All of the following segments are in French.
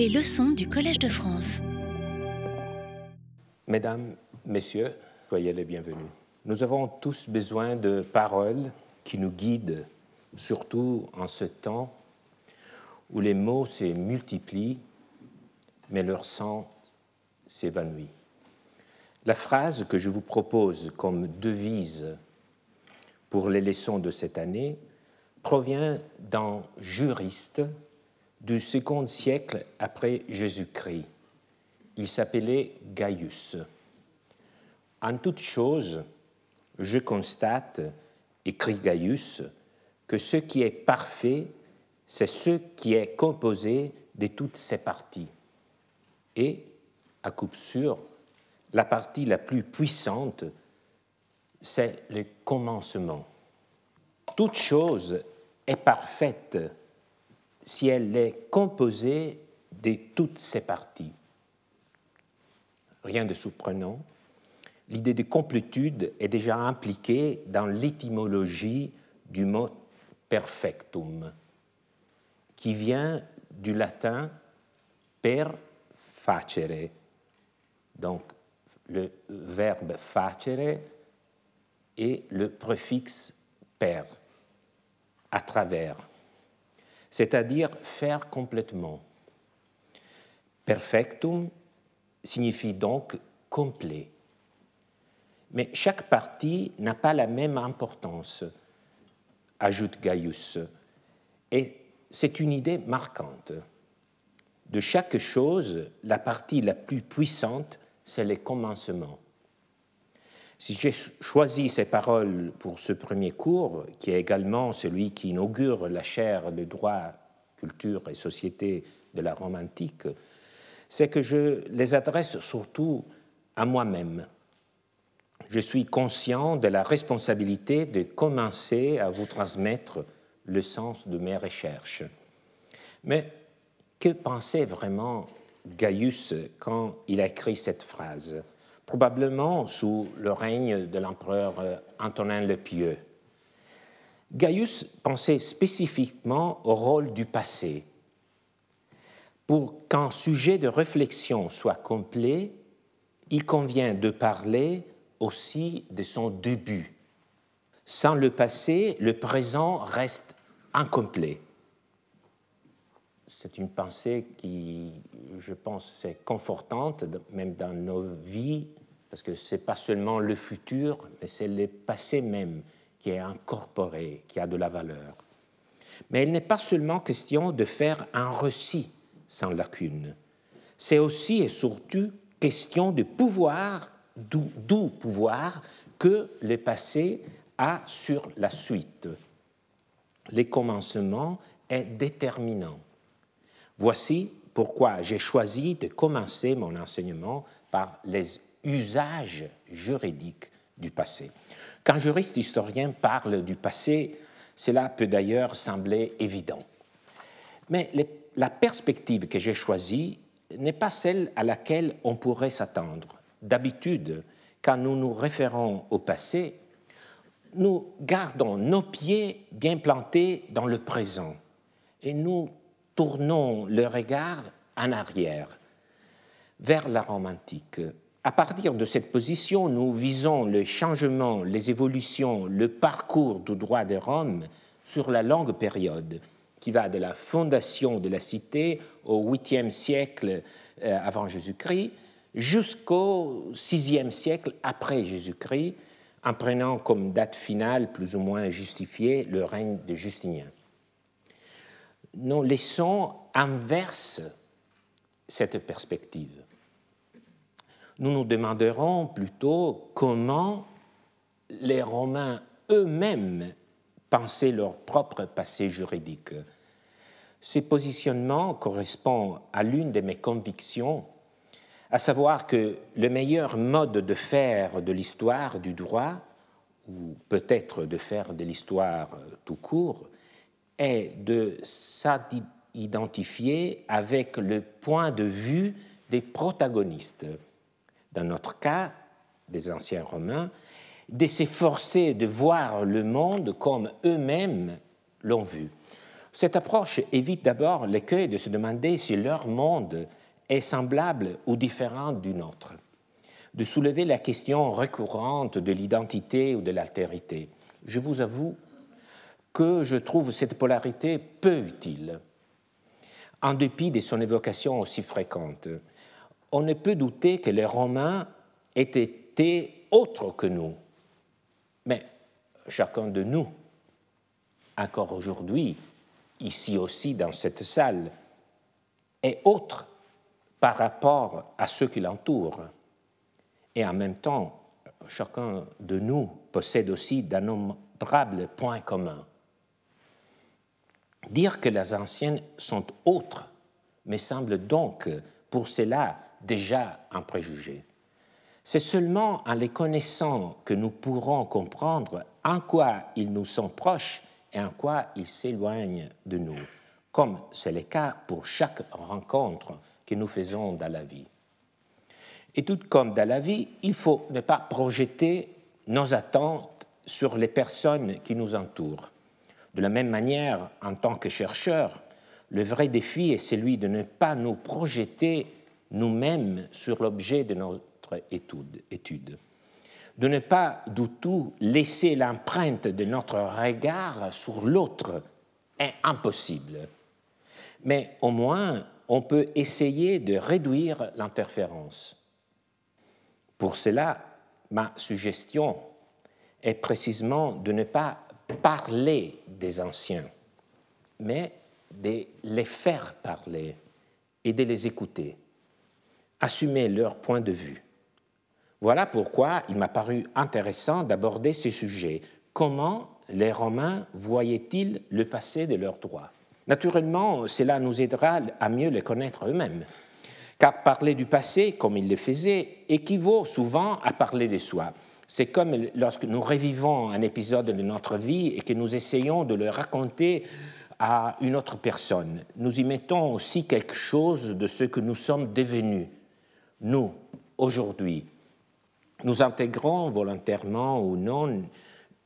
Les leçons du Collège de France. Mesdames, Messieurs, soyez les bienvenus. Nous avons tous besoin de paroles qui nous guident, surtout en ce temps où les mots se multiplient, mais leur sens s'évanouit. La phrase que je vous propose comme devise pour les leçons de cette année provient d'un juriste du second siècle après Jésus-Christ. Il s'appelait Gaius. En toute chose, je constate, écrit Gaius, que ce qui est parfait, c'est ce qui est composé de toutes ses parties. Et, à coup sûr, la partie la plus puissante, c'est le commencement. Toute chose est parfaite si elle est composée de toutes ses parties. Rien de surprenant. L'idée de complétude est déjà impliquée dans l'étymologie du mot perfectum, qui vient du latin per facere. Donc, le verbe facere et le préfixe per, à travers, c'est-à-dire faire complètement. Perfectum signifie donc complet. Mais chaque partie n'a pas la même importance, ajoute Gaius, et c'est une idée marquante. De chaque chose, la partie la plus puissante, c'est le commencement. Si j'ai choisi ces paroles pour ce premier cours, qui est également celui qui inaugure la chaire de droit, culture et société de la Rome antique, c'est que je les adresse surtout à moi-même. Je suis conscient de la responsabilité de commencer à vous transmettre le sens de mes recherches. Mais que pensait vraiment Gaius quand il a écrit cette phrase? Probablement sous le règne de l'empereur Antonin le Pieux. Gaius pensait spécifiquement au rôle du passé, pour qu'un sujet de réflexion soit complet, il convient de parler aussi de son début. Sans le passé, le présent reste incomplet. C'est une pensée qui, je pense, est confortante, même dans nos vies, parce que ce n'est pas seulement le futur, mais c'est le passé même qui est incorporé, qui a de la valeur. Mais il n'est pas seulement question de faire un récit sans lacune. C'est aussi et surtout question de pouvoir, d'où pouvoir que le passé a sur la suite. Le commencement est déterminant. Voici pourquoi j'ai choisi de commencer mon enseignement par les usages juridiques du passé. Quand juriste historien parle du passé, cela peut d'ailleurs sembler évident. Mais la perspective que j'ai choisie n'est pas celle à laquelle on pourrait s'attendre. D'habitude, quand nous nous référons au passé, nous gardons nos pieds bien plantés dans le présent et nous tournons le regard en arrière, vers la Rome antique. À partir de cette position, nous visons le changement, les évolutions, le parcours du droit de Rome sur la longue période qui va de la fondation de la cité au 8e siècle euh, avant Jésus-Christ jusqu'au 6e siècle après Jésus-Christ, en prenant comme date finale plus ou moins justifiée le règne de Justinien. Nos leçons inversent cette perspective. Nous nous demanderons plutôt comment les Romains eux-mêmes penser leur propre passé juridique. Ce positionnement correspond à l'une de mes convictions, à savoir que le meilleur mode de faire de l'histoire du droit, ou peut-être de faire de l'histoire tout court, est de s'identifier avec le point de vue des protagonistes. Dans notre cas, des anciens Romains, de s'efforcer de voir le monde comme eux-mêmes l'ont vu. Cette approche évite d'abord l'écueil de se demander si leur monde est semblable ou différent du nôtre, de soulever la question récurrente de l'identité ou de l'altérité. Je vous avoue que je trouve cette polarité peu utile, en dépit de son évocation aussi fréquente. On ne peut douter que les Romains aient été autres que nous, mais chacun de nous, encore aujourd'hui, ici aussi dans cette salle, est autre par rapport à ceux qui l'entourent. Et en même temps, chacun de nous possède aussi d'innombrables points communs. Dire que les anciennes sont autres me semble donc pour cela déjà un préjugé. C'est seulement en les connaissant que nous pourrons comprendre en quoi ils nous sont proches et en quoi ils s'éloignent de nous, comme c'est le cas pour chaque rencontre que nous faisons dans la vie. Et tout comme dans la vie, il faut ne pas projeter nos attentes sur les personnes qui nous entourent. De la même manière, en tant que chercheur, le vrai défi est celui de ne pas nous projeter nous-mêmes sur l'objet de notre étude, de ne pas du tout laisser l'empreinte de notre regard sur l'autre est impossible. Mais au moins, on peut essayer de réduire l'interférence. Pour cela, ma suggestion est précisément de ne pas parler des anciens, mais de les faire parler et de les écouter, assumer leur point de vue. Voilà pourquoi il m'a paru intéressant d'aborder ce sujet. Comment les Romains voyaient-ils le passé de leurs droits? Naturellement, cela nous aidera à mieux les connaître eux-mêmes, car parler du passé, comme ils le faisaient, équivaut souvent à parler de soi. C'est comme lorsque nous revivons un épisode de notre vie et que nous essayons de le raconter à une autre personne. Nous y mettons aussi quelque chose de ce que nous sommes devenus, nous, aujourd'hui. Nous intégrons volontairement ou non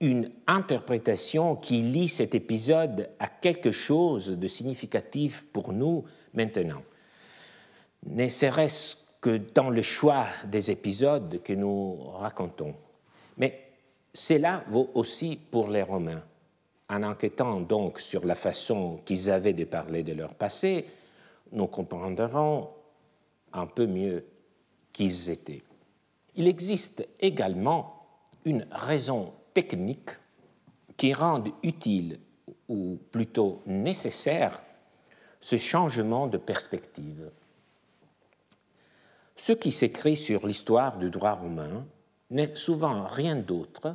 une interprétation qui lie cet épisode à quelque chose de significatif pour nous maintenant. Ne serait-ce que dans le choix des épisodes que nous racontons. Mais cela vaut aussi pour les Romains. En enquêtant donc sur la façon qu'ils avaient de parler de leur passé, nous comprendrons un peu mieux qui ils étaient. Il existe également une raison technique qui rend utile, ou plutôt nécessaire, ce changement de perspective. Ce qui s'écrit sur l'histoire du droit romain n'est souvent rien d'autre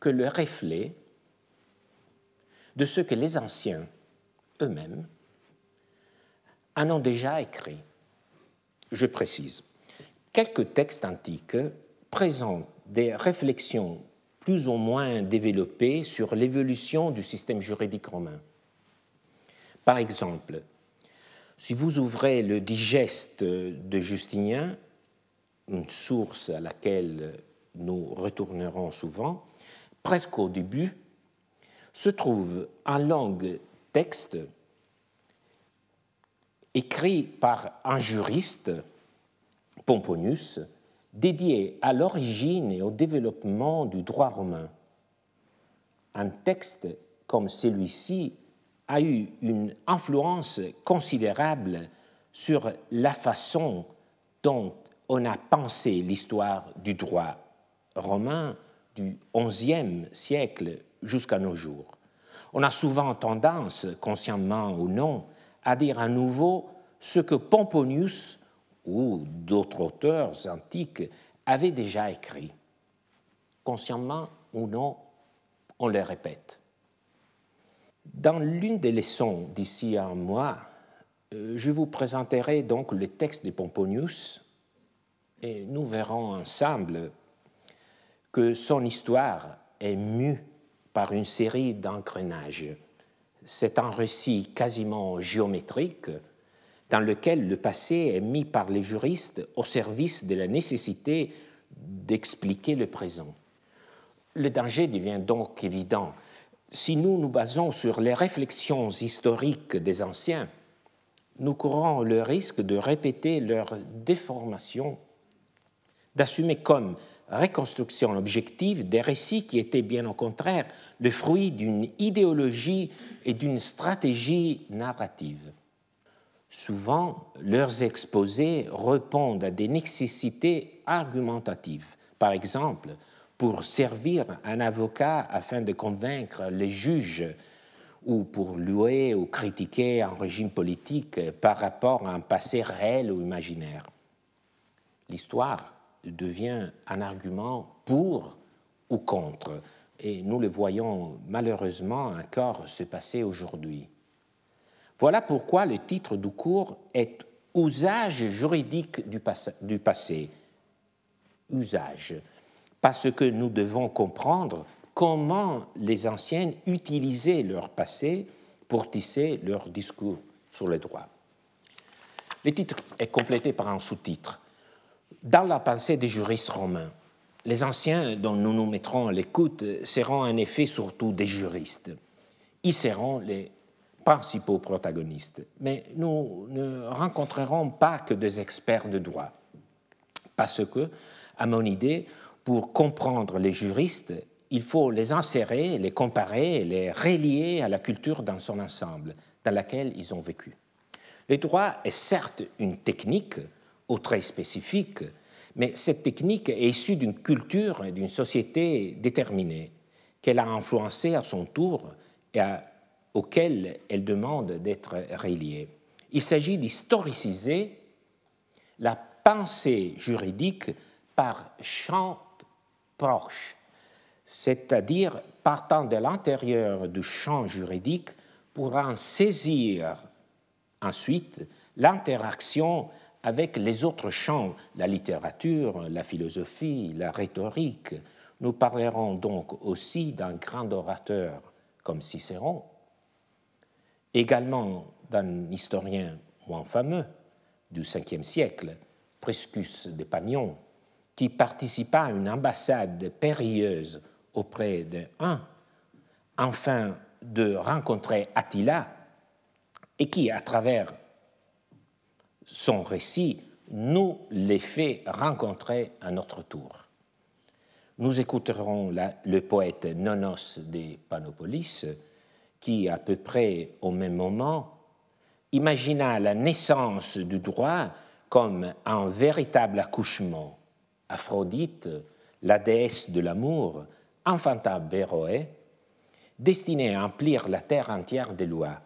que le reflet de ce que les anciens eux-mêmes en ont déjà écrit. Je précise, quelques textes antiques présentent des réflexions plus ou moins développées sur l'évolution du système juridique romain. Par exemple, si vous ouvrez le digeste de Justinien, une source à laquelle nous retournerons souvent, presque au début, se trouve un long texte écrit par un juriste, Pomponius, dédié à l'origine et au développement du droit romain. Un texte comme celui-ci a eu une influence considérable sur la façon dont on a pensé l'histoire du droit romain du XIe siècle jusqu'à nos jours. On a souvent tendance, consciemment ou non, à dire à nouveau ce que Pomponius ou d'autres auteurs antiques avaient déjà écrit. Consciemment ou non, on le répète. Dans l'une des leçons d'ici un mois, euh, je vous présenterai donc le texte de Pomponius et nous verrons ensemble que son histoire est mue par une série d'engrenages. C'est un récit quasiment géométrique dans lequel le passé est mis par les juristes au service de la nécessité d'expliquer le présent. Le danger devient donc évident si nous nous basons sur les réflexions historiques des anciens, nous courons le risque de répéter leur déformation, d'assumer comme reconstruction objective des récits qui étaient bien au contraire le fruit d'une idéologie et d'une stratégie narrative. Souvent, leurs exposés répondent à des nécessités argumentatives. Par exemple, pour servir un avocat afin de convaincre les juges ou pour louer ou critiquer un régime politique par rapport à un passé réel ou imaginaire. L'histoire devient un argument pour ou contre, et nous le voyons malheureusement encore se passer aujourd'hui. Voilà pourquoi le titre du cours est Usage juridique du, passé. Usage. Parce que nous devons comprendre comment les anciens utilisaient leur passé pour tisser leur discours sur le droit. Le titre est complété par un sous-titre. Dans la pensée des juristes romains, les anciens dont nous nous mettrons à l'écoute seront en effet surtout des juristes. Ils seront les principaux protagonistes. Mais nous ne rencontrerons pas que des experts de droit. Parce que, à mon idée, pour comprendre les juristes, il faut les insérer, les comparer, les relier à la culture dans son ensemble, dans laquelle ils ont vécu. Le droit est certes une technique au trait spécifique, mais cette technique est issue d'une culture et d'une société déterminée, qu'elle a influencée à son tour et à, auquel elle demande d'être reliée. Il s'agit d'historiciser la pensée juridique par champ proche c'est-à-dire partant de l'intérieur du champ juridique pour en saisir ensuite l'interaction avec les autres champs, la littérature, la philosophie, la rhétorique. Nous parlerons donc aussi d'un grand orateur comme Cicéron, également d'un historien moins fameux du Ve siècle, Priscus de Pagnon, qui participa à une ambassade périlleuse auprès de un, enfin de rencontrer Attila, et qui, à travers son récit, nous les fait rencontrer à notre tour. Nous écouterons le poète Nonos de Panopolis, qui, à peu près au même moment, imagina la naissance du droit comme un véritable accouchement. Aphrodite, la déesse de l'amour, enfanta Béroé, destiné à emplir la terre entière de lois.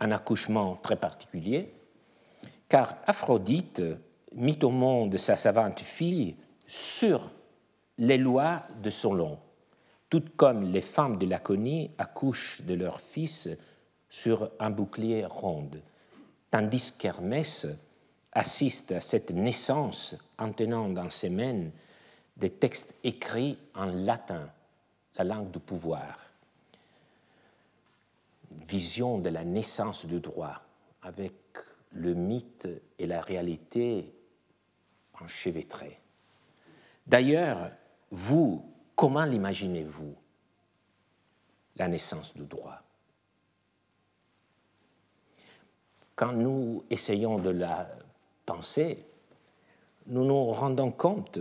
Un accouchement très particulier, car Aphrodite mit au monde sa savante fille sur les lois de Solon, tout comme les femmes de Laconie accouchent de leur fils sur un bouclier ronde, tandis qu'Hermès assiste à cette naissance en tenant dans ses mains des textes écrits en latin, la langue du pouvoir. Vision de la naissance du droit avec le mythe et la réalité enchevêtrés. D'ailleurs, vous, comment l'imaginez-vous, la naissance du droit? Quand nous essayons de la penser, nous nous rendons compte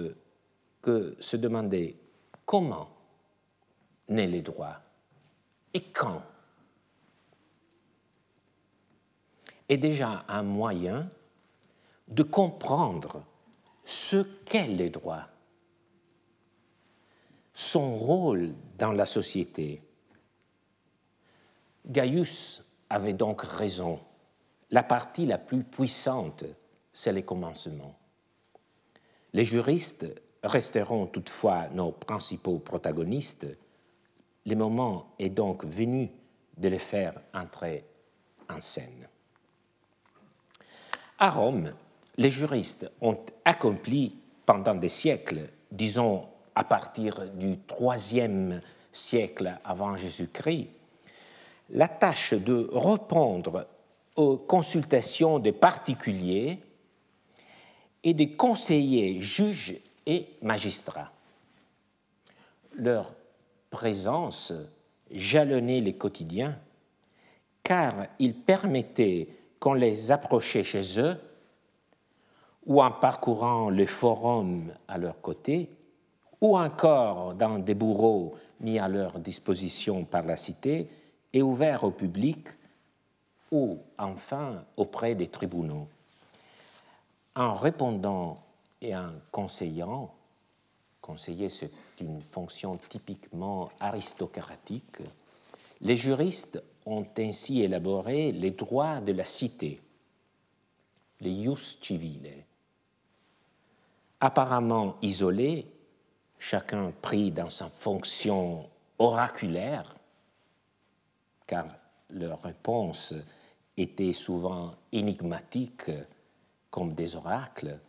que se demander comment naît les droits et quand est déjà un moyen de comprendre ce qu'est les droits, son rôle dans la société. Gaius avait donc raison. La partie la plus puissante, c'est les commencements. Les juristes resteront toutefois nos principaux protagonistes, le moment est donc venu de les faire entrer en scène. À Rome, les juristes ont accompli pendant des siècles, disons à partir du IIIe siècle avant Jésus-Christ, la tâche de répondre aux consultations des particuliers et des conseillers juges et magistrats. Leur présence jalonnaient les quotidiens, car ils permettaient qu'on les approchait chez eux ou en parcourant le forum à leur côté, ou encore dans des bourreaux mis à leur disposition par la cité et ouverts au public, ou enfin auprès des tribunaux. En répondant et en conseillant, conseiller c'est une fonction typiquement aristocratique, les juristes ont ainsi élaboré les droits de la cité, les ius civile, apparemment isolés, chacun pris dans sa fonction oraculaire, car leurs réponses étaient souvent énigmatiques comme des oracles,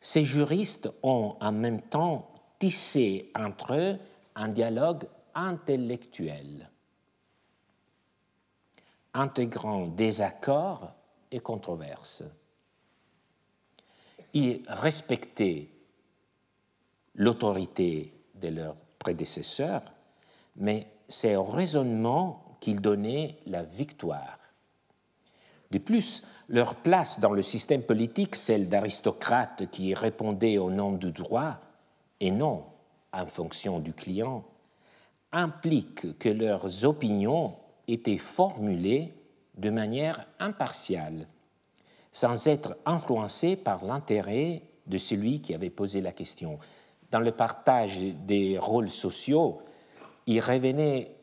ces juristes ont en même temps tissé entre eux un dialogue intellectuel, intégrant désaccords et controverses. Ils respectaient l'autorité de leurs prédécesseurs, mais c'est au raisonnement qu'ils donnaient la victoire. De plus, leur place dans le système politique, celle d'aristocrates qui répondaient au nom du droit et non en fonction du client, implique que leurs opinions étaient formulées de manière impartiale, sans être influencées par l'intérêt de celui qui avait posé la question dans le partage des rôles sociaux, il revenait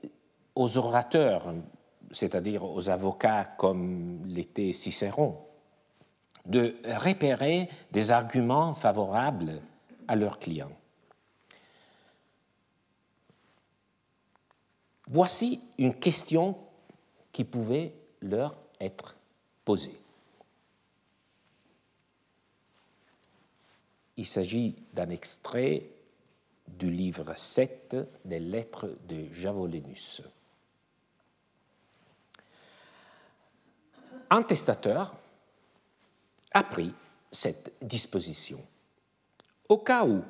aux orateurs, c'est-à-dire aux avocats comme l'était Cicéron, de repérer des arguments favorables à leurs clients. Voici une question qui pouvait leur être posée. Il s'agit d'un extrait du livre 7 des lettres de Javolenus. Un testateur a pris cette disposition. Au cas où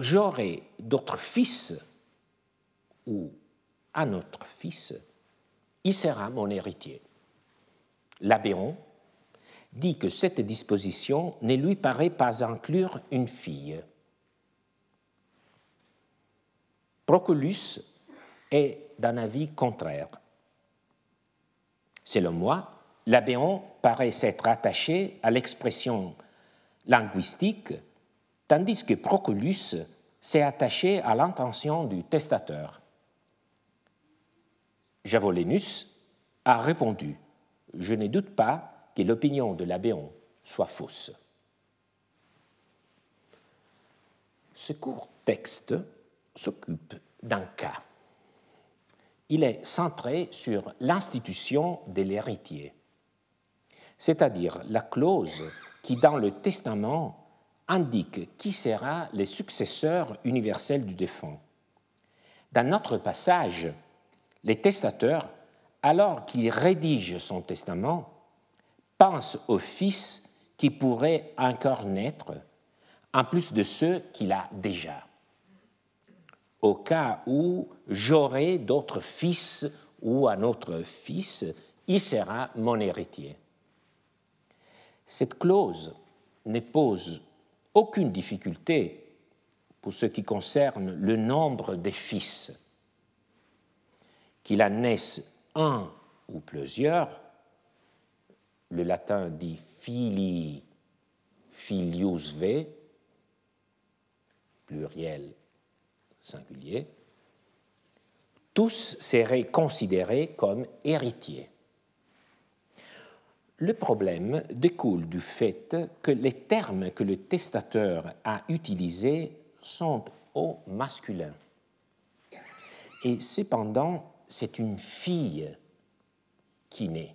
j'aurais d'autres fils ou un autre fils, il sera mon héritier. L'Abéon dit que cette disposition ne lui paraît pas inclure une fille. Proculus est d'un avis contraire. Selon moi, l'Abéon paraît s'être attaché à l'expression linguistique, tandis que Proculus s'est attaché à l'intention du testateur. Javolenus a répondu Je ne doute pas que l'opinion de l'Abéon soit fausse. Ce court texte s'occupe d'un cas. Il est centré sur l'institution de l'héritier, c'est-à-dire la clause qui, dans le testament, indique qui sera le successeur universel du défunt. Dans notre passage, les testateurs, alors qu'ils rédigent son testament, pense au Fils qui pourrait encore naître, en plus de ceux qu'il a déjà. Au cas où j'aurai d'autres fils ou un autre fils, il sera mon héritier. Cette clause ne pose aucune difficulté pour ce qui concerne le nombre des fils. Qu'il en naisse un ou plusieurs, le latin dit fili, filius ve, pluriel singulier, tous seraient considérés comme héritiers. Le problème découle du fait que les termes que le testateur a utilisés sont au masculin. Et cependant, c'est une fille qui naît.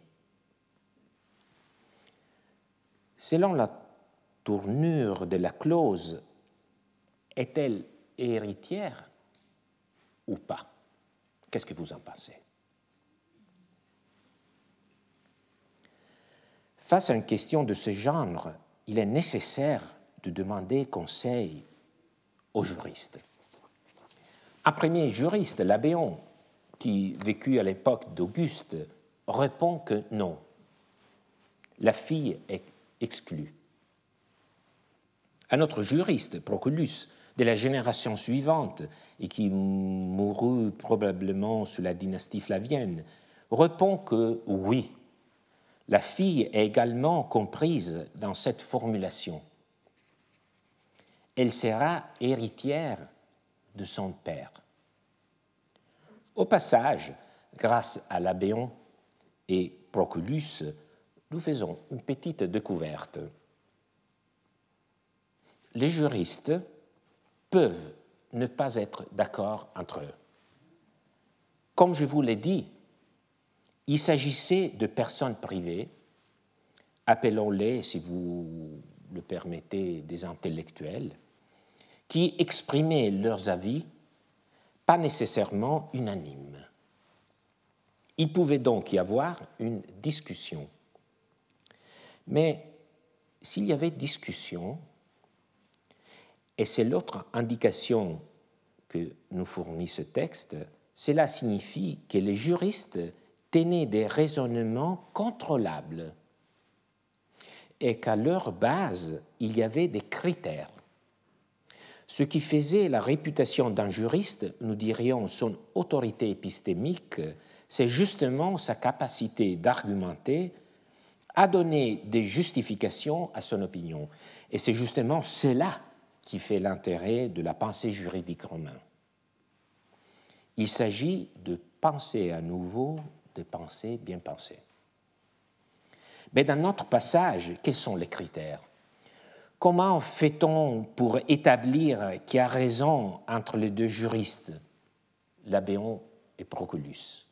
Selon la tournure de la clause, est-elle héritière ou pas? Qu'est-ce que vous en pensez? Face à une question de ce genre, il est nécessaire de demander conseil aux juristes. Un premier juriste, l'Abéon, qui vécut à l'époque d'Auguste, répond que non. La fille est exclue. Un autre juriste, Proculus, de la génération suivante, et qui mourut probablement sous la dynastie flavienne, répond que oui, la fille est également comprise dans cette formulation. Elle sera héritière de son père. Au passage, grâce à Labéon et Proculus, nous faisons une petite découverte. Les juristes peuvent ne pas être d'accord entre eux. Comme je vous l'ai dit, il s'agissait de personnes privées, appelons-les, si vous le permettez, des intellectuels, qui exprimaient leurs avis, pas nécessairement unanimes. Il pouvait donc y avoir une discussion. Mais s'il y avait discussion, et c'est l'autre indication que nous fournit ce texte, cela signifie que les juristes tenaient des raisonnements contrôlables et qu'à leur base, il y avait des critères. Ce qui faisait la réputation d'un juriste, nous dirions son autorité épistémique, c'est justement sa capacité d'argumenter, à donner des justifications à son opinion. Et c'est justement cela qui fait l'intérêt de la pensée juridique romaine. Il s'agit de penser à nouveau de pensées bien pensées. Mais dans notre passage, quels sont les critères? Comment fait-on pour établir qui a raison entre les deux juristes, Labéon et Proculus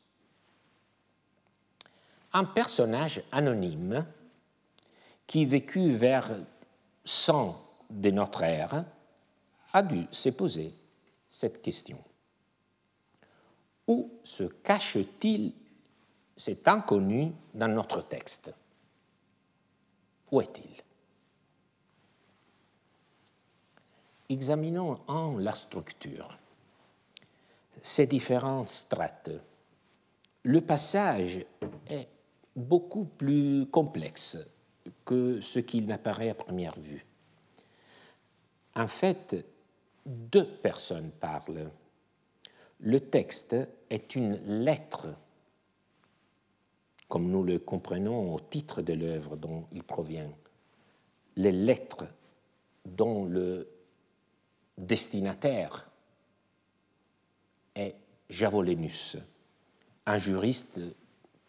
Un personnage anonyme qui vécut vers 100 de notre ère a dû se poser cette question. Où se cache-t-il c'est inconnu dans notre texte? Où est-il? Examinons en la structure, ces différentes strates. Le passage est beaucoup plus complexe que ce qu'il n'apparaît à première vue. En fait, deux personnes parlent. Le texte est une lettre comme nous le comprenons au titre de l'œuvre dont il provient, les lettres dont le destinataire est Javolenus, un juriste,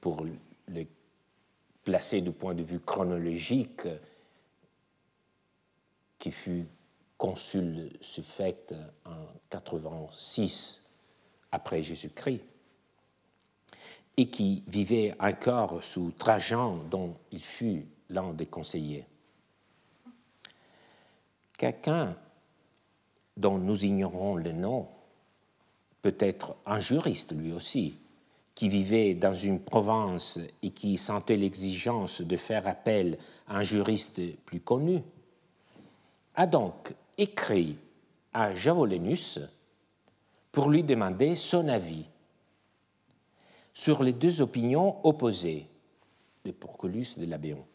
pour le placer du point de vue chronologique, qui fut consul suffect en 86 après Jésus-Christ et qui vivait encore sous Trajan, dont il fut l'un des conseillers. Quelqu'un dont nous ignorons le nom, peut-être un juriste lui aussi, qui vivait dans une province et qui sentait l'exigence de faire appel à un juriste plus connu, a donc écrit à Javolenus pour lui demander son avis sur les deux opinions opposées de Porculus et de Labéon.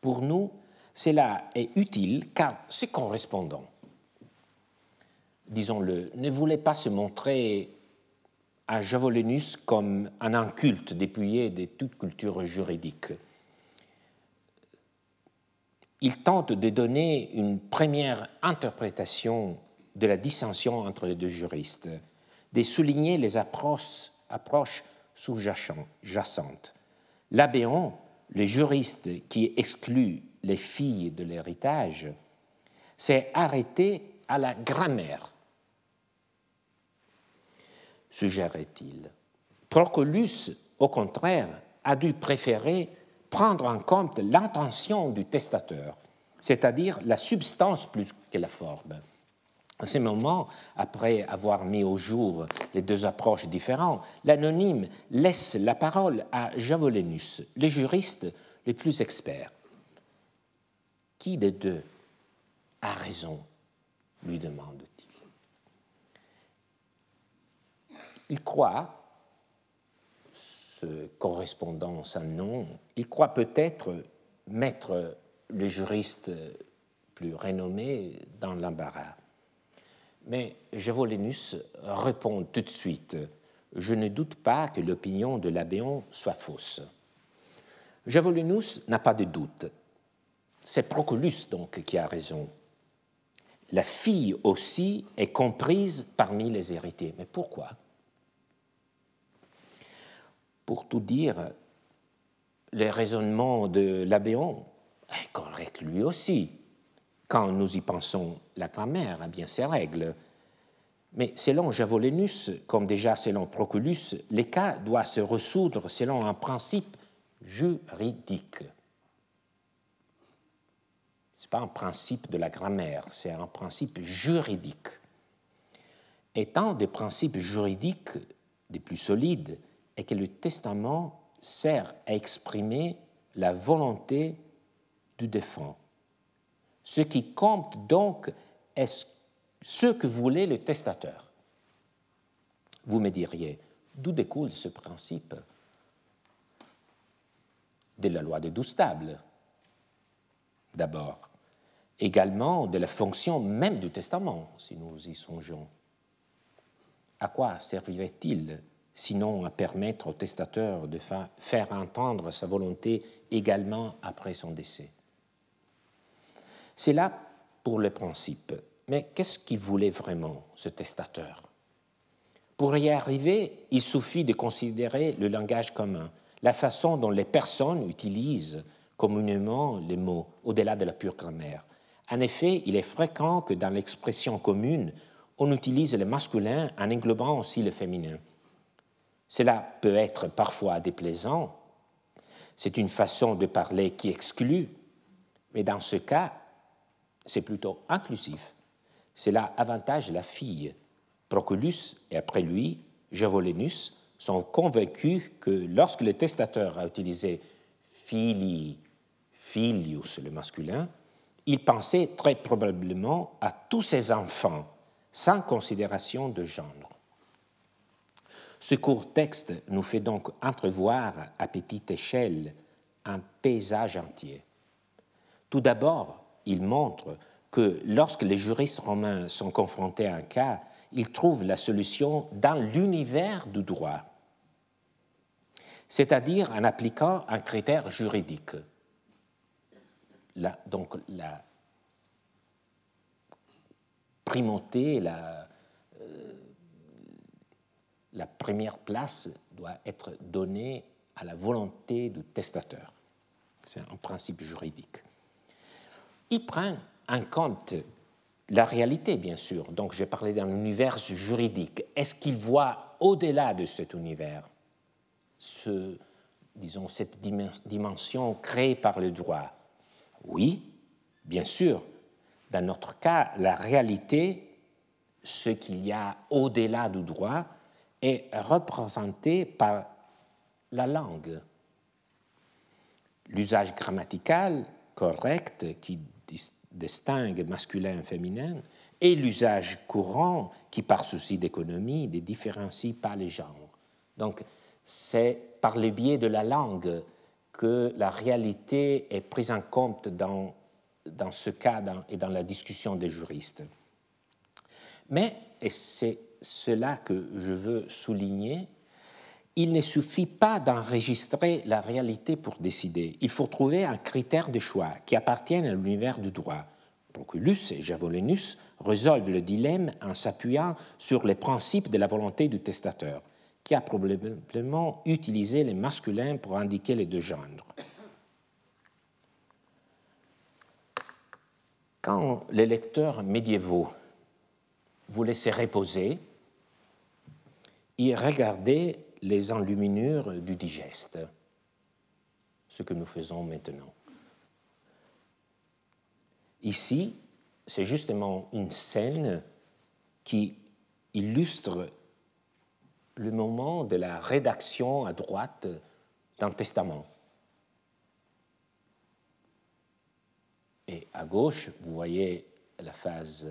Pour nous, cela est utile car ces correspondants, disons-le, ne voulaient pas se montrer à Javolenus comme un inculte dépouillé de toute culture juridique. Ils tentent de donner une première interprétation de la dissension entre les deux juristes, de souligner les approches approche sous-jacente. L'Abéon, le juriste qui exclut les filles de l'héritage, s'est arrêté à la grammaire, suggérait-il. Procolus, au contraire, a dû préférer prendre en compte l'intention du testateur, c'est-à-dire la substance plus que la forme. À ce moment, après avoir mis au jour les deux approches différentes, l'anonyme laisse la parole à Javolenus, le juriste le plus expert. Qui des deux a raison lui demande-t-il. Il croit, ce correspondant sans nom, il croit peut-être mettre le juriste plus renommé dans l'embarras. Mais Javolenus répond tout de suite Je ne doute pas que l'opinion de l'abbéon soit fausse. Javolenus n'a pas de doute. C'est Proculus donc qui a raison. La fille aussi est comprise parmi les héritiers. Mais pourquoi? Pour tout dire, le raisonnement de l'abbéon est correct lui aussi. Quand nous y pensons, la grammaire a bien ses règles. Mais selon Javolenus, comme déjà selon Proculus, les cas doivent se ressoudre selon un principe juridique. Ce n'est pas un principe de la grammaire, c'est un principe juridique. Étant des principes juridiques des plus solides, et que le testament sert à exprimer la volonté du défunt. Ce qui compte donc est ce que voulait le testateur. Vous me diriez, d'où découle ce principe De la loi des douze tables, d'abord. Également de la fonction même du testament, si nous y songeons. À quoi servirait-il sinon à permettre au testateur de faire entendre sa volonté également après son décès c'est là pour le principe. Mais qu'est-ce qu'il voulait vraiment, ce testateur? Pour y arriver, il suffit de considérer le langage commun, la façon dont les personnes utilisent communément les mots, au-delà de la pure grammaire. En effet, il est fréquent que dans l'expression commune, on utilise le masculin en englobant aussi le féminin. Cela peut être parfois déplaisant, c'est une façon de parler qui exclut, mais dans ce cas, c'est plutôt inclusif. Cela avantage la fille. Proculus et après lui, Javolenus sont convaincus que lorsque le testateur a utilisé fili, filius, le masculin, il pensait très probablement à tous ses enfants, sans considération de genre. Ce court texte nous fait donc entrevoir à petite échelle un paysage entier. Tout d'abord, il montre que lorsque les juristes romains sont confrontés à un cas, ils trouvent la solution dans l'univers du droit, c'est-à-dire en appliquant un critère juridique. donc la primauté, la, euh, la première place doit être donnée à la volonté du testateur. C'est un principe juridique il prend en compte la réalité, bien sûr. Donc, j'ai parlé d'un univers juridique. Est-ce qu'il voit au-delà de cet univers, disons, cette dimension créée par le droit? Oui, bien sûr. Dans notre cas, la réalité, ce qu'il y a au-delà du droit, est représenté par la langue. L'usage grammatical correct qui distingue masculin et féminin, et l'usage courant qui, par souci d'économie, ne différencie pas les genres. Donc, c'est par le biais de la langue que la réalité est prise en compte dans, dans ce cas et dans la discussion des juristes. Mais, et c'est cela que je veux souligner, il ne suffit pas d'enregistrer la réalité pour décider. Il faut trouver un critère de choix qui appartienne à l'univers du droit. Proculus et Javolenus résolvent le dilemme en s'appuyant sur les principes de la volonté du testateur, qui a probablement utilisé les masculins pour indiquer les deux genres. Quand les lecteurs médiévaux voulaient se reposer, ils regardaient les enluminures du digeste, ce que nous faisons maintenant. Ici, c'est justement une scène qui illustre le moment de la rédaction à droite d'un testament. Et à gauche, vous voyez la phase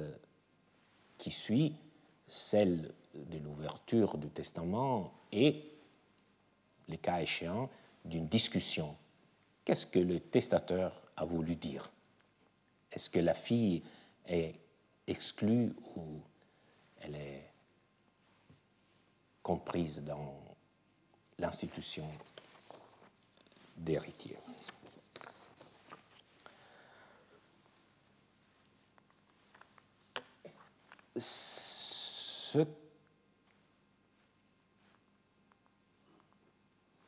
qui suit, celle de l'ouverture du testament et, les cas échéants, d'une discussion. Qu'est-ce que le testateur a voulu dire? Est-ce que la fille est exclue ou elle est comprise dans l'institution d'héritier?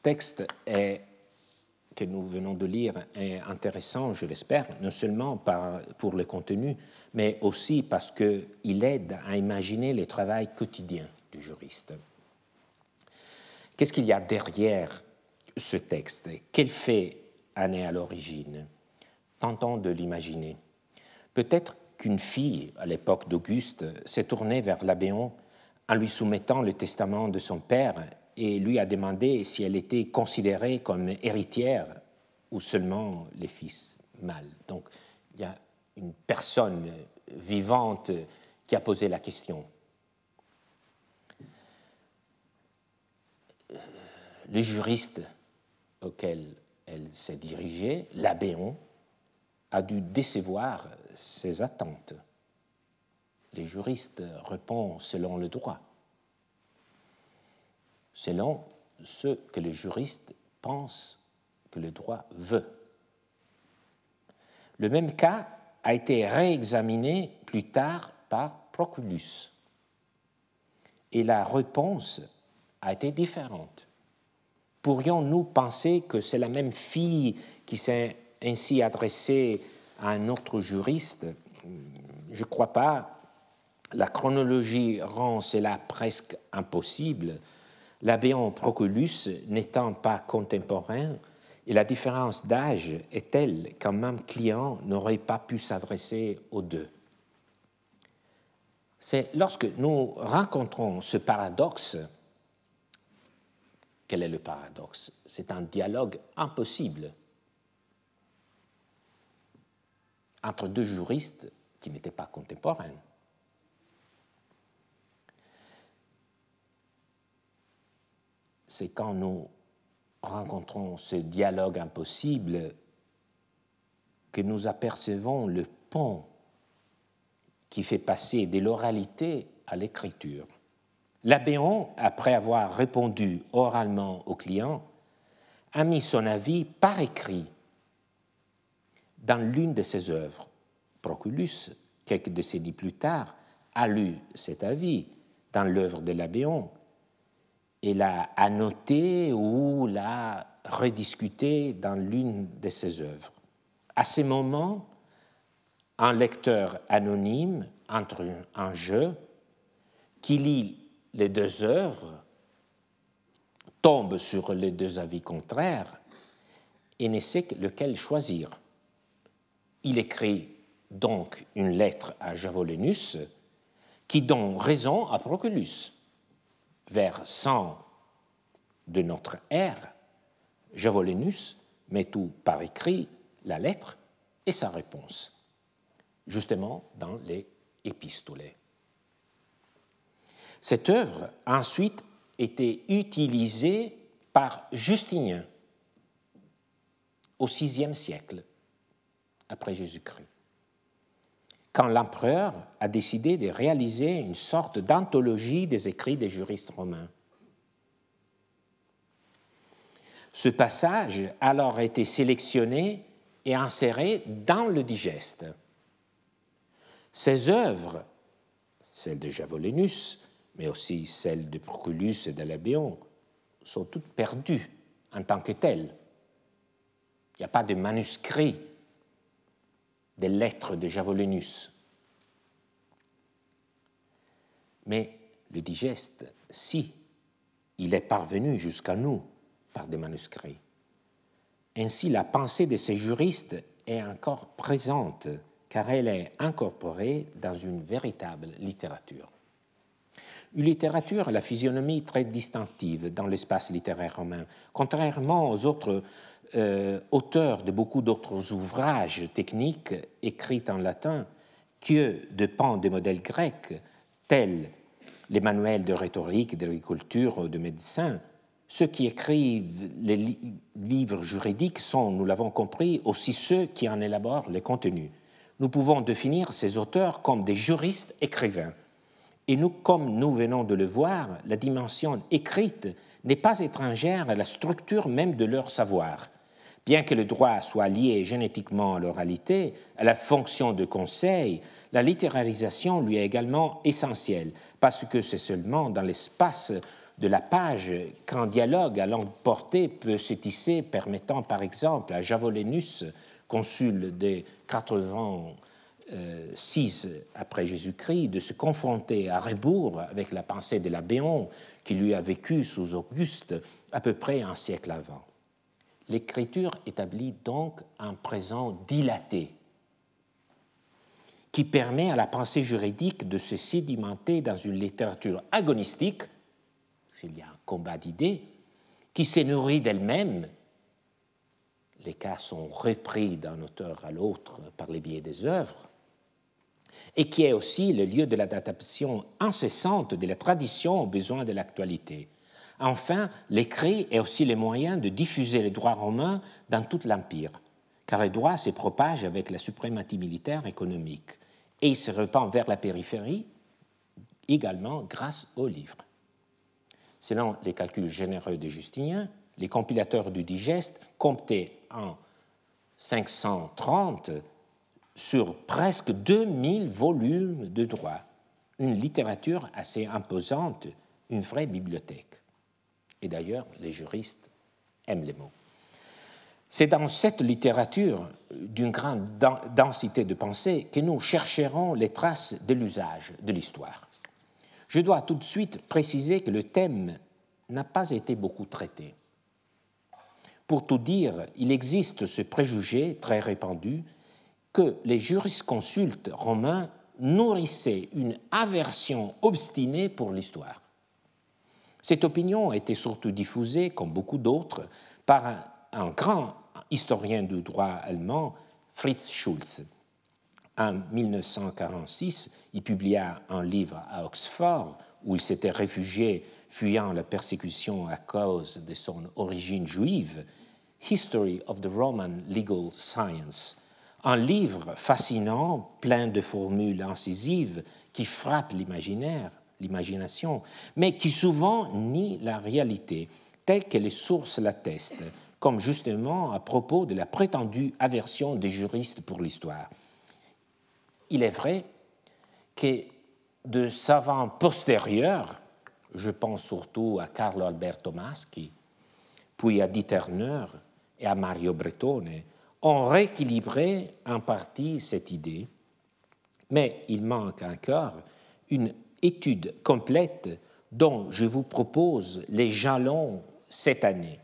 Texte que nous venons de lire est intéressant, je l'espère, non seulement pour le contenu, mais aussi parce qu'il aide à imaginer le travail quotidien du juriste. Qu'est-ce qu'il y a derrière ce texte? Quel fait en est à l'origine? Tentons de l'imaginer. Peut-être qu'une fille, à l'époque d'Auguste, s'est tournée vers l'abbéon en lui soumettant le testament de son père et lui a demandé si elle était considérée comme héritière ou seulement les fils mâles. Donc il y a une personne vivante qui a posé la question. Le juriste auquel elle s'est dirigée, l'abbéon, a dû décevoir ses attentes. Les juristes répondent selon le droit selon ce que le juriste pense que le droit veut. Le même cas a été réexaminé plus tard par Proculus et la réponse a été différente. Pourrions-nous penser que c'est la même fille qui s'est ainsi adressée à un autre juriste? Je ne crois pas. La chronologie rend cela presque impossible L'abbéon Proculus n'étant pas contemporain, et la différence d'âge est telle qu'un même client n'aurait pas pu s'adresser aux deux. C'est lorsque nous rencontrons ce paradoxe, quel est le paradoxe? C'est un dialogue impossible entre deux juristes qui n'étaient pas contemporains. C'est quand nous rencontrons ce dialogue impossible que nous apercevons le pont qui fait passer de l'oralité à l'écriture. L'abbéon, après avoir répondu oralement au client, a mis son avis par écrit dans l'une de ses œuvres. Proculus, quelques décennies plus tard, a lu cet avis dans l'œuvre de l'abbéon et l'a annoté ou l'a rediscuté dans l'une de ses œuvres. À ce moment, un lecteur anonyme entre un jeu qui lit les deux œuvres, tombe sur les deux avis contraires et ne sait lequel choisir. Il écrit donc une lettre à Javolenus qui donne raison à Proculus vers 100 de notre ère, Javolenus met tout par écrit, la lettre et sa réponse, justement dans les épistolets. Cette œuvre a ensuite été utilisée par Justinien au VIe siècle après Jésus-Christ quand l'empereur a décidé de réaliser une sorte d'anthologie des écrits des juristes romains. Ce passage a alors été sélectionné et inséré dans le digeste. Ces œuvres, celles de Javolenus, mais aussi celles de Proculus et de Labéon, sont toutes perdues en tant que telles. Il n'y a pas de manuscrit des lettres de Javolenus. Mais le digeste, si, il est parvenu jusqu'à nous par des manuscrits. Ainsi, la pensée de ces juristes est encore présente, car elle est incorporée dans une véritable littérature. Une littérature à la physionomie très distinctive dans l'espace littéraire romain. Contrairement aux autres euh, auteur de beaucoup d'autres ouvrages techniques écrits en latin, que dépend des modèles grecs tels les manuels de rhétorique, d'agriculture de médecine. Ceux qui écrivent les livres juridiques sont, nous l'avons compris, aussi ceux qui en élaborent les contenus. Nous pouvons définir ces auteurs comme des juristes écrivains. Et nous, comme nous venons de le voir, la dimension écrite n'est pas étrangère à la structure même de leur savoir. Bien que le droit soit lié génétiquement à l'oralité, à la fonction de conseil, la littérarisation lui est également essentielle, parce que c'est seulement dans l'espace de la page qu'un dialogue à langue portée peut se tisser, permettant par exemple à Javolenus, consul des 86 après Jésus-Christ, de se confronter à rebours avec la pensée de l'Abéon qui lui a vécu sous Auguste à peu près un siècle avant. L'écriture établit donc un présent dilaté qui permet à la pensée juridique de se sédimenter dans une littérature agonistique, s'il y a un combat d'idées, qui s'est nourrie d'elle-même. Les cas sont repris d'un auteur à l'autre par les biais des œuvres, et qui est aussi le lieu de l'adaptation incessante de la tradition aux besoins de l'actualité. Enfin, l'écrit est aussi le moyen de diffuser le droit romain dans tout l'Empire, car le droit se propage avec la suprématie militaire économique et il se répand vers la périphérie également grâce aux livres. Selon les calculs généreux de Justinien, les compilateurs du digeste comptaient en 530 sur presque 2000 volumes de droit, une littérature assez imposante, une vraie bibliothèque. Et d'ailleurs, les juristes aiment les mots. C'est dans cette littérature d'une grande densité de pensée que nous chercherons les traces de l'usage de l'histoire. Je dois tout de suite préciser que le thème n'a pas été beaucoup traité. Pour tout dire, il existe ce préjugé très répandu que les jurisconsultes romains nourrissaient une aversion obstinée pour l'histoire. Cette opinion a été surtout diffusée, comme beaucoup d'autres, par un, grand historien du droit allemand, Fritz Schulz. En 1946, il publia un livre à Oxford où il s'était réfugié fuyant la persécution à cause de son origine juive, History of the Roman Legal Science, un livre fascinant, plein de formules incisives qui frappent l'imaginaire l'imagination, mais qui souvent nie la réalité, telle que les sources l'attestent, comme justement à propos de la prétendue aversion des juristes pour l'histoire. Il est vrai que de savants postérieurs, je pense surtout à Carlo Alberto Maschi, puis à Dieterner et à Mario Bretone, ont rééquilibré en partie cette idée, mais il manque encore une étude complète dont je vous propose les jalons cette année.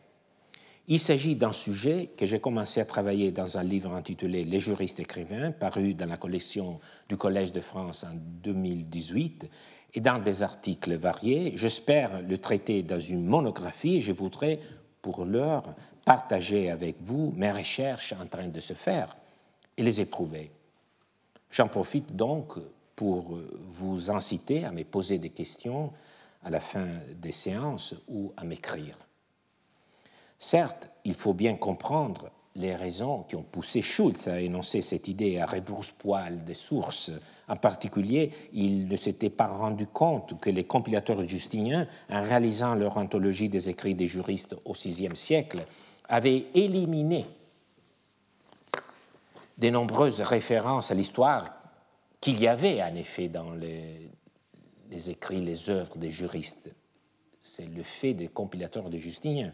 Il s'agit d'un sujet que j'ai commencé à travailler dans un livre intitulé Les juristes écrivains, paru dans la collection du Collège de France en 2018, et dans des articles variés. J'espère le traiter dans une monographie je voudrais, pour l'heure, partager avec vous mes recherches en train de se faire et les éprouver. J'en profite donc pour euh, vous inciter à me poser des questions à la fin des séances ou à m'écrire. Certes, il faut bien comprendre les raisons qui ont poussé Schulz à énoncer cette idée à rebrousse-poil des sources. En particulier, il ne s'était pas rendu compte que les compilateurs justiniens, en réalisant leur anthologie des écrits des juristes au VIe siècle, avaient éliminé de nombreuses références à l'histoire qu'il y avait en effet dans les, écrits, les œuvres des juristes. C'est le fait des compilateurs de Justinien.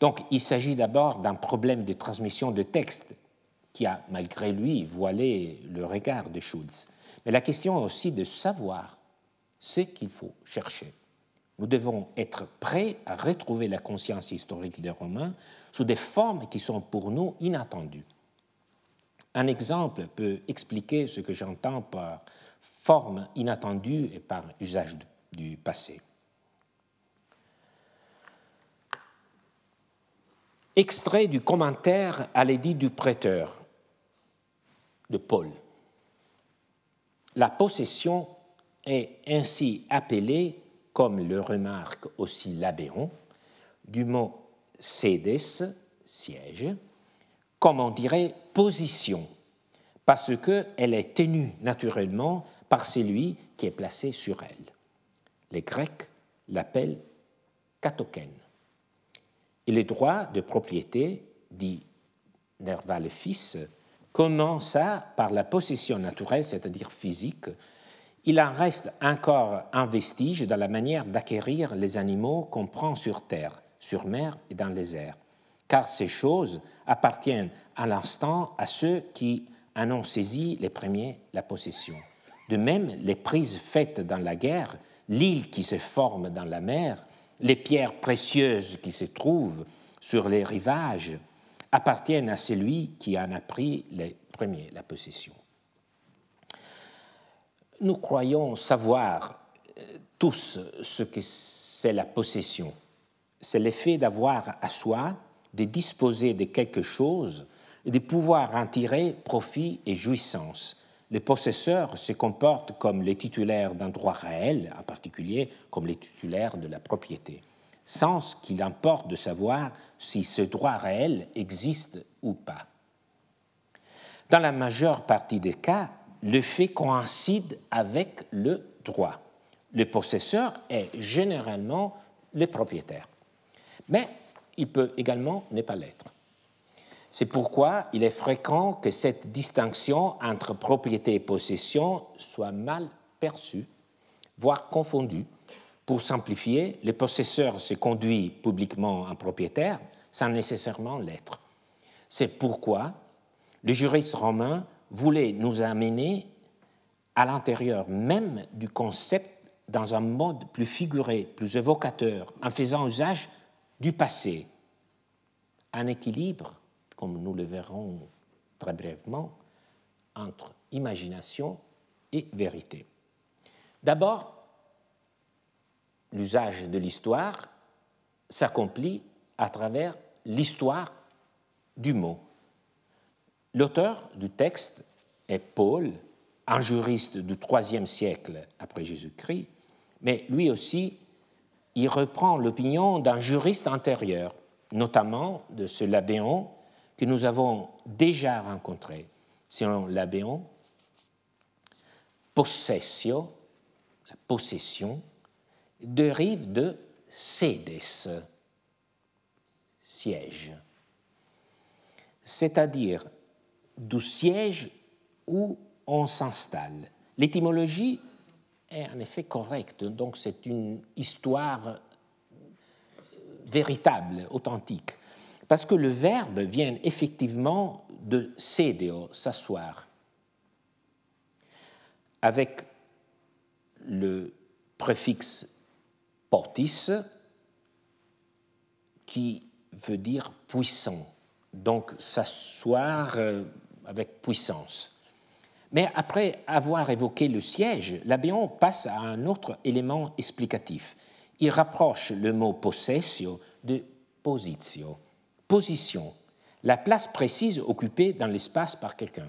Donc il s'agit d'abord d'un problème de transmission de texte qui a, malgré lui, voilé le regard de Schulz. Mais la question est aussi de savoir ce qu'il faut chercher. Nous devons être prêts à retrouver la conscience historique des Romains sous des formes qui sont pour nous inattendues. Un exemple peut expliquer ce que j'entends par forme inattendue et par usage du passé. Extrait du commentaire à l'édit du prêteur de Paul. La possession est ainsi appelé, comme le remarque aussi Labéon, du mot sedes, siège, comme on dirait position, parce qu'elle est tenue naturellement par celui qui est placé sur elle. Les Grecs l'appellent katoken. Et le droit de propriété, dit Nerval le fils, commença par la possession naturelle, c'est-à-dire physique. Il en reste encore un vestige dans la manière d'acquérir les animaux qu'on prend sur terre, sur mer et dans les airs, car ces choses appartiennent à l'instant à ceux qui en ont saisi les premiers la possession. De même, les prises faites dans la guerre, l'île qui se forme dans la mer, les pierres précieuses qui se trouvent sur les rivages appartiennent à celui qui en a pris les premiers la possession. Nous croyons savoir euh, tous ce que c'est la possession. C'est l'effet d'avoir à soi, de disposer de quelque chose et de pouvoir en tirer profit et jouissance. Le possesseur se comporte comme les titulaires d'un droit réel, en particulier comme les titulaires de la propriété sans qu'il importe de savoir si ce droit réel existe ou pas. Dans la majeure partie des cas, le fait coïncide avec le droit. Le possesseur est généralement le propriétaire, mais il peut également ne pas l'être. C'est pourquoi il est fréquent que cette distinction entre propriété et possession soit mal perçue, voire confondue, pour simplifier, le possesseur se conduit publiquement en propriétaire sans nécessairement l'être. C'est pourquoi le juriste romain voulait nous amener à l'intérieur même du concept dans un mode plus figuré, plus évocateur, en faisant usage du passé. Un équilibre, comme nous le verrons très brièvement, entre imagination et vérité. D'abord, l'usage de l'histoire s'accomplit à travers l'histoire du mot. L'auteur du texte est Paul, un juriste du IIIe siècle après Jésus-Christ, mais lui aussi, il reprend l'opinion d'un juriste antérieur, notamment de ce Labéon que nous avons déjà rencontré. Selon Labéon, possessio, la possession, dérive de sedes, siège, c'est-à-dire du siège où on s'installe. L'étymologie est en effet correcte, donc c'est une histoire véritable, authentique, parce que le verbe vient effectivement de sedeo, s'asseoir, avec le préfixe portis, qui veut dire puissant, donc s'asseoir euh, avec puissance. Mais après avoir évoqué le siège, l'Abéon passe à un autre élément explicatif. Il rapproche le mot possessio de positio, position, la place précise occupée dans l'espace par quelqu'un.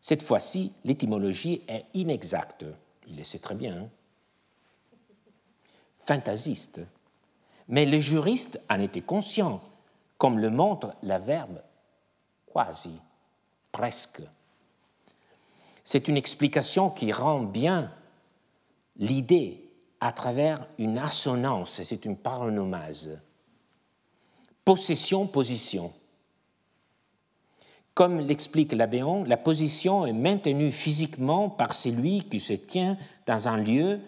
Cette fois-ci, l'étymologie est inexacte. Il le sait très bien. Hein fantasiste. Mais les juristes en étaient conscients, comme le montre la verbe quasi, presque. C'est une explication qui rend bien l'idée à travers une assonance, c'est une paronomase. Possession, position. Comme l'explique Labéon, la position est maintenue physiquement par celui qui se tient dans un lieu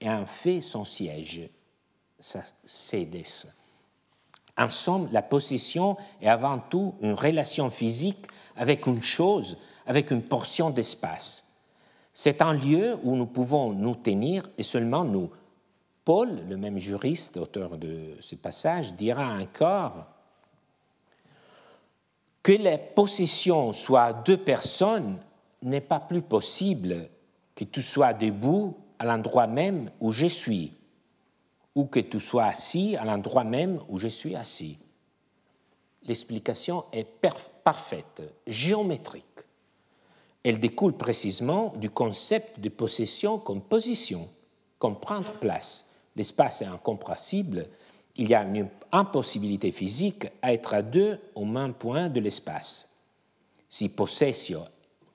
et en fait son siège, sa sedes. En somme, la possession est avant tout une relation physique avec une chose, avec une portion d'espace. C'est un lieu où nous pouvons nous tenir et seulement nous. Paul, le même juriste, auteur de ce passage, dira encore que la possession soit deux personnes n'est pas plus possible que tu sois debout à l'endroit même où je suis, ou que tu sois assis à l'endroit même où je suis assis. L'explication est parfaite, géométrique. Elle découle précisément du concept de possession comme position, comme prendre place. L'espace est incompressible, il y a une impossibilité physique à être à deux au même point de l'espace. Si possessio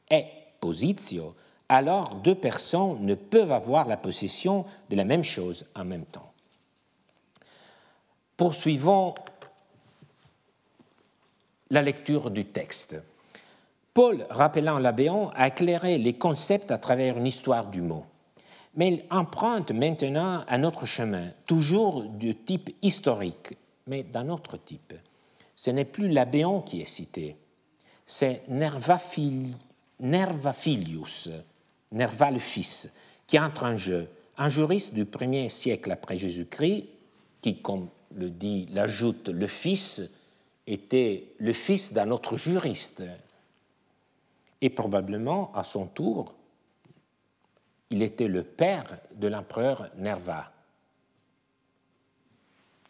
est positio, alors deux personnes ne peuvent avoir la possession de la même chose en même temps. Poursuivons la lecture du texte. Paul, rappelant l'Abéon, a éclairé les concepts à travers une histoire du mot. Mais il emprunte maintenant un autre chemin, toujours de type historique, mais d'un autre type. Ce n'est plus l'Abéon qui est cité, c'est Nerva, Nerva Filius, Nerva le fils, qui entre en jeu, un juriste du premier siècle après Jésus-Christ, qui, comme le dit l'ajoute le fils, était le fils d'un autre juriste, et probablement à son tour, il était le père de l'empereur Nerva,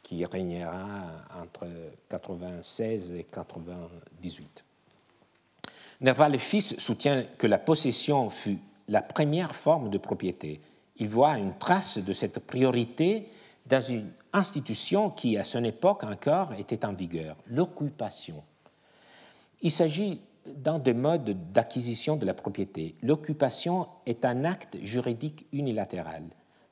qui régnera entre 96 et 98. Nerva le fils soutient que la possession fut la première forme de propriété. Il voit une trace de cette priorité dans une institution qui, à son époque encore, était en vigueur, l'occupation. Il s'agit d'un des modes d'acquisition de la propriété. L'occupation est un acte juridique unilatéral.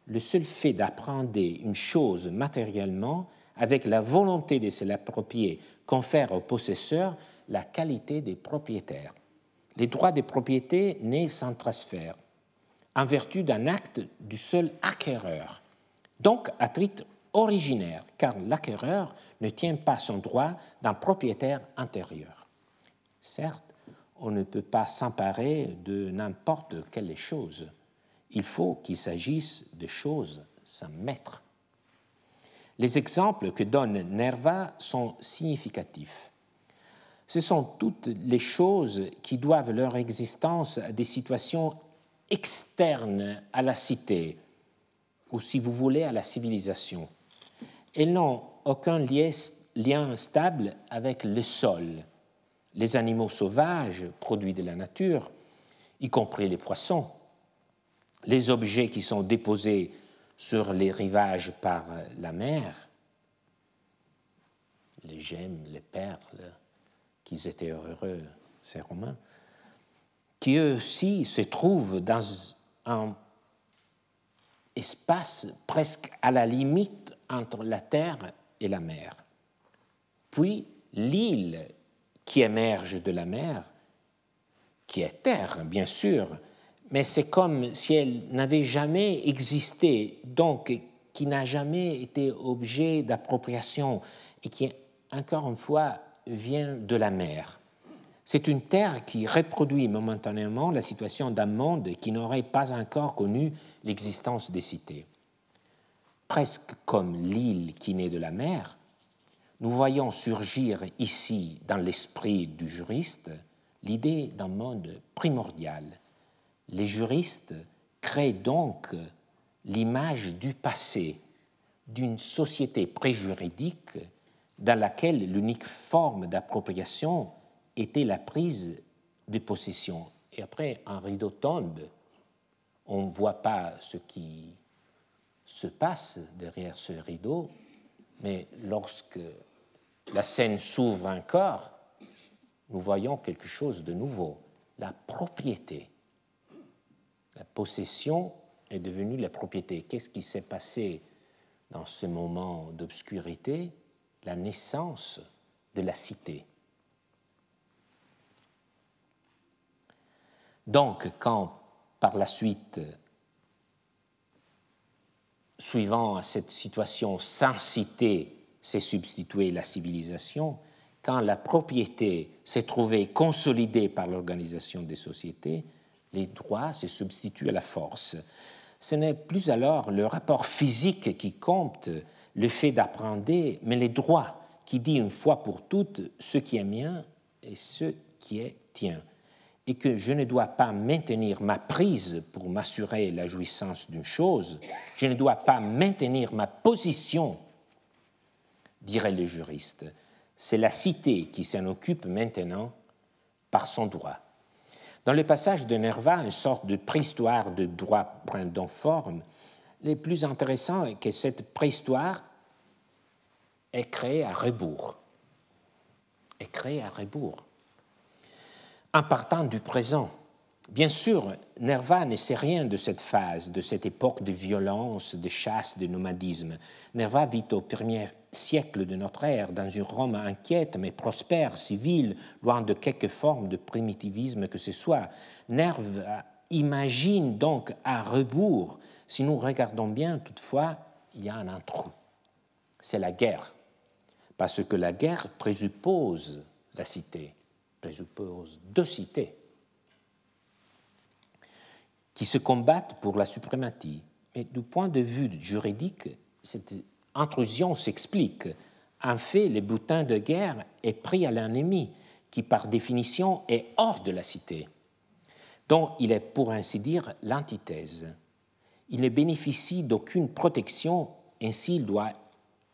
Le seul fait d'apprendre une chose matériellement avec la volonté de se l'approprier confère au possesseur la qualité des propriétaires. Les droits de propriété naissent sans transfert, en vertu d'un acte du seul acquéreur, donc à titre originaire, car l'acquéreur ne tient pas son droit d'un propriétaire intérieur. Certes, on ne peut pas s'emparer de n'importe quelle chose. Il faut qu'il s'agisse de choses sans maître. Les exemples que donne Nerva sont significatifs. Ce sont toutes les choses qui doivent leur existence à des situations externes à la cité, ou si vous voulez à la civilisation. Elles n'ont aucun lien stable avec le sol, les animaux sauvages, produits de la nature, y compris les poissons, les objets qui sont déposés sur les rivages par la mer, les gemmes, les perles, qu'ils étaient heureux, ces Romains, qui eux aussi se trouvent dans un espace presque à la limite entre la terre et la mer. Puis l'île qui émerge de la mer, qui est terre, bien sûr, mais c'est comme si elle n'avait jamais existé, donc qui n'a jamais été objet d'appropriation et qui, encore une fois, vient de la mer. C'est une terre qui reproduit momentanément la situation d'un monde qui n'aurait pas encore connu l'existence des cités. Presque comme l'île qui naît de la mer, nous voyons surgir ici, dans l'esprit du juriste, l'idée d'un monde primordial. Les juristes créent donc l'image du passé, d'une société préjuridique dans laquelle l'unique forme d'appropriation était la prise de possession. Et après, un rideau tombe, on ne voit pas ce qui se passe derrière ce rideau, mais lorsque la scène s'ouvre encore, nous voyons quelque chose de nouveau, la propriété. La possession est devenue la propriété. Qu'est-ce qui s'est passé dans ce moment d'obscurité? La naissance de la cité. Donc, quand par la suite, suivant cette situation sans cité, s'est substituée la civilisation, quand la propriété s'est trouvée consolidée par l'organisation des sociétés, les droits se substituent à la force. Ce n'est plus alors le rapport physique qui compte, le fait d'apprendre, mais les droits qui dit une fois pour toutes ce qui est mien et ce qui est tien, et que je ne dois pas maintenir ma prise pour m'assurer la jouissance d'une chose, je ne dois pas maintenir ma position dirait le juriste. C'est la cité qui s'en occupe maintenant par son droit. Dans le passage de Nerva, une sorte de préhistoire de droit prend forme, le plus intéressant est que cette préhistoire est créée à rebours. Est créée à rebours. En partant du présent. Bien sûr, Nerva ne sait rien de cette phase, de cette époque de violence, de chasse, de nomadisme. Nerva vit au premier siècle de notre ère dans une Rome inquiète mais prospère, civile, loin de quelque forme de primitivisme que ce soit. Nerva imagine donc à rebours. Si nous regardons bien, toutefois, il y a un trou. C'est la guerre. Parce que la guerre présuppose la cité, présuppose deux cités qui se combattent pour la suprématie. Mais du point de vue juridique, cette intrusion s'explique. En fait, le butin de guerre est pris à l'ennemi, qui par définition est hors de la cité, dont il est pour ainsi dire l'antithèse. Il ne bénéficie d'aucune protection, ainsi il doit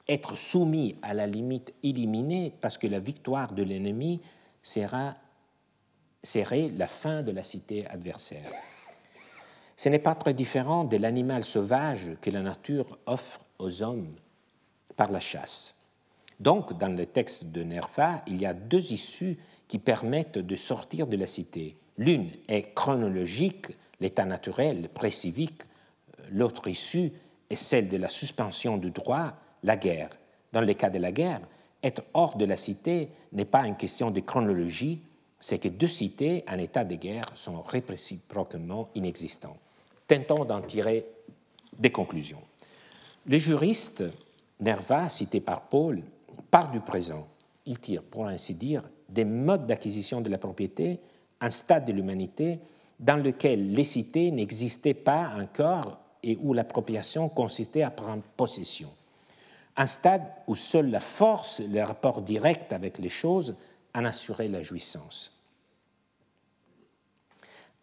être soumis à la limite éliminée parce que la victoire de l'ennemi serait la fin de la cité adversaire. Ce n'est pas très différent de l'animal sauvage que la nature offre aux hommes par la chasse. Donc, dans le texte de Nerva, il y a deux issues qui permettent de sortir de la cité. L'une est chronologique, l'état naturel, pré-civique. L'autre issue est celle de la suspension du droit, la guerre. Dans le cas de la guerre, être hors de la cité n'est pas une question de chronologie, c'est que deux cités en état de guerre sont réciproquement inexistantes. Tentons d'en tirer des conclusions. Les juristes, Nerva, cité par Paul, part du présent. Il tire, pour ainsi dire, des modes d'acquisition de la propriété, un stade de l'humanité dans lequel les cités n'existaient pas encore et où l'appropriation consistait à prendre possession. Un stade où seule la force, le rapport direct avec les choses en assurait la jouissance.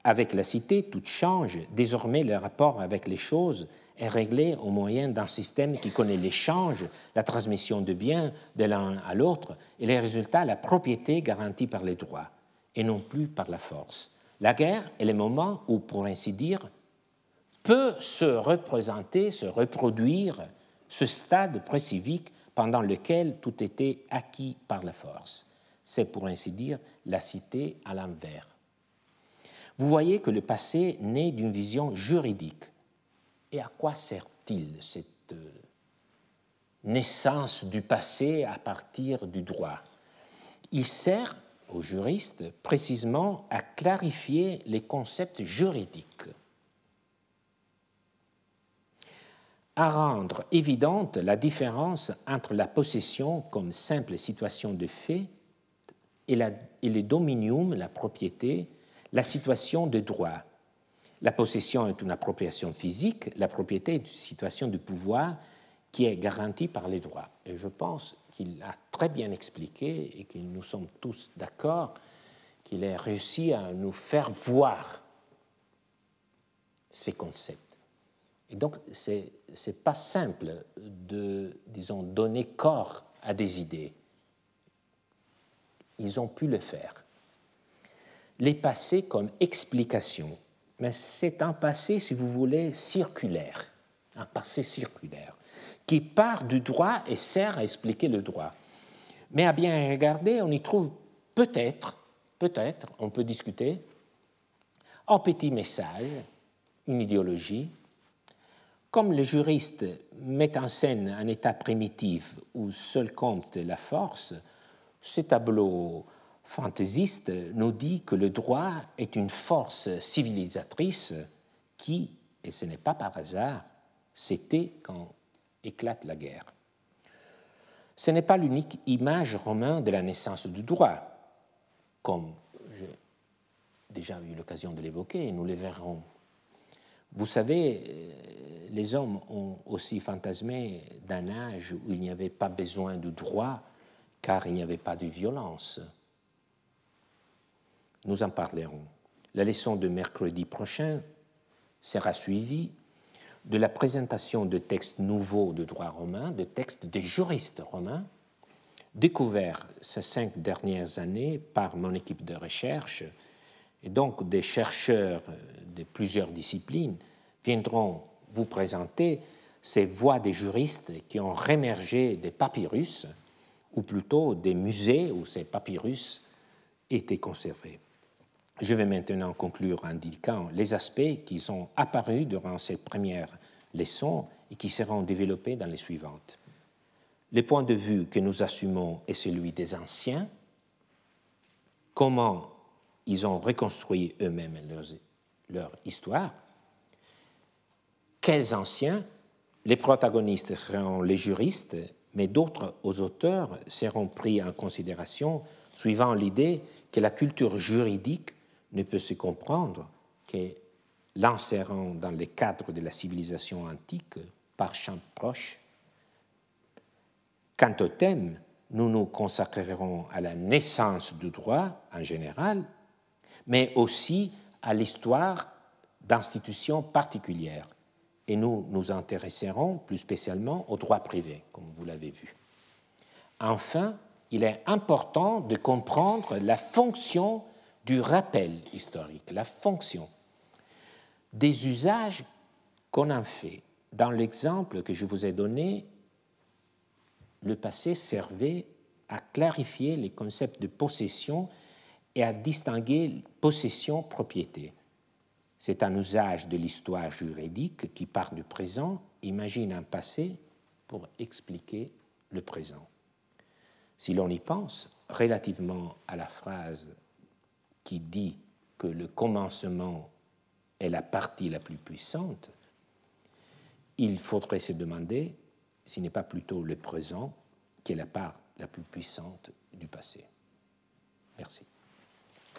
Avec la cité, tout change. Désormais, le rapport avec les choses est réglé au moyen d'un système qui connaît l'échange, la transmission de biens de l'un à l'autre et les résultats, la propriété garantie par les droits et non plus par la force. La guerre est le moment où, pour ainsi dire, peut se représenter, se reproduire ce stade pré-civique pendant lequel tout était acquis par la force. C'est, pour ainsi dire, la cité à l'envers. Vous voyez que le passé naît d'une vision juridique. Et à quoi sert-il cette euh, naissance du passé à partir du droit? Il sert aux juristes précisément à clarifier les concepts juridiques, à rendre évidente la différence entre la possession comme simple situation de fait et, le dominium, la propriété, la situation de droit. La possession est une appropriation physique, la propriété est une situation de pouvoir qui est garantie par les droits. Et je pense qu'il a très bien expliqué et que nous sommes tous d'accord qu'il a réussi à nous faire voir ces concepts. Et donc, ce n'est pas simple de, disons, donner corps à des idées. Ils ont pu le faire les passés comme explication. Mais c'est un passé, si vous voulez, circulaire, un passé circulaire, qui part du droit et sert à expliquer le droit. Mais à bien regarder, on y trouve peut-être, peut-être, on peut discuter, un petit message, une idéologie. Comme le juriste met en scène un état primitif où seul compte la force, ce tableau fantaisiste nous dit que le droit est une force civilisatrice qui, et ce n'est pas par hasard, c'était quand éclate la guerre. Ce n'est pas l'unique image romaine de la naissance du droit, comme j'ai déjà eu l'occasion de l'évoquer, et nous le verrons. Vous savez, euh, les hommes ont aussi fantasmé d'un âge où il n'y avait pas besoin du droit car il n'y avait pas de violence nous en parlerons. La leçon de mercredi prochain sera suivie de la présentation de textes nouveaux de droit romain, de textes des juristes romains, découverts ces cinq dernières années par mon équipe de recherche Et donc des chercheurs de plusieurs disciplines viendront vous présenter ces voix des juristes qui ont rémergé des papyrus, ou plutôt des musées où ces papyrus étaient conservés. Je vais maintenant conclure en indiquant les aspects qui sont apparus durant cette première leçon et qui seront développés dans les suivantes. Le point de vue que nous assumons est celui des anciens, comment ils ont reconstruit eux-mêmes leur histoire, quels anciens, les protagonistes seront les juristes, mais d'autres auteurs seront pris en considération suivant l'idée que la culture juridique ne peut se comprendre que l'insérant dans le cadre de la civilisation antique par champ proche. Quant au thème, nous nous consacrerons à la naissance du droit en général, mais aussi à l'histoire d'institutions particulières. Et nous nous intéresserons plus spécialement au droit privé, comme vous l'avez vu. Enfin, il est important de comprendre la fonction du rappel historique, la fonction des usages qu'on en fait. Dans l'exemple que je vous ai donné, le passé servait à clarifier les concepts de possession et à distinguer possession-propriété. C'est un usage de l'histoire juridique qui part du présent, imagine un passé pour expliquer le présent. Si l'on y pense, relativement à la phrase qui dit que le commencement est la partie la plus puissante, il faudrait se demander s'il n'est pas plutôt le présent qui est la part la plus puissante du passé. Merci.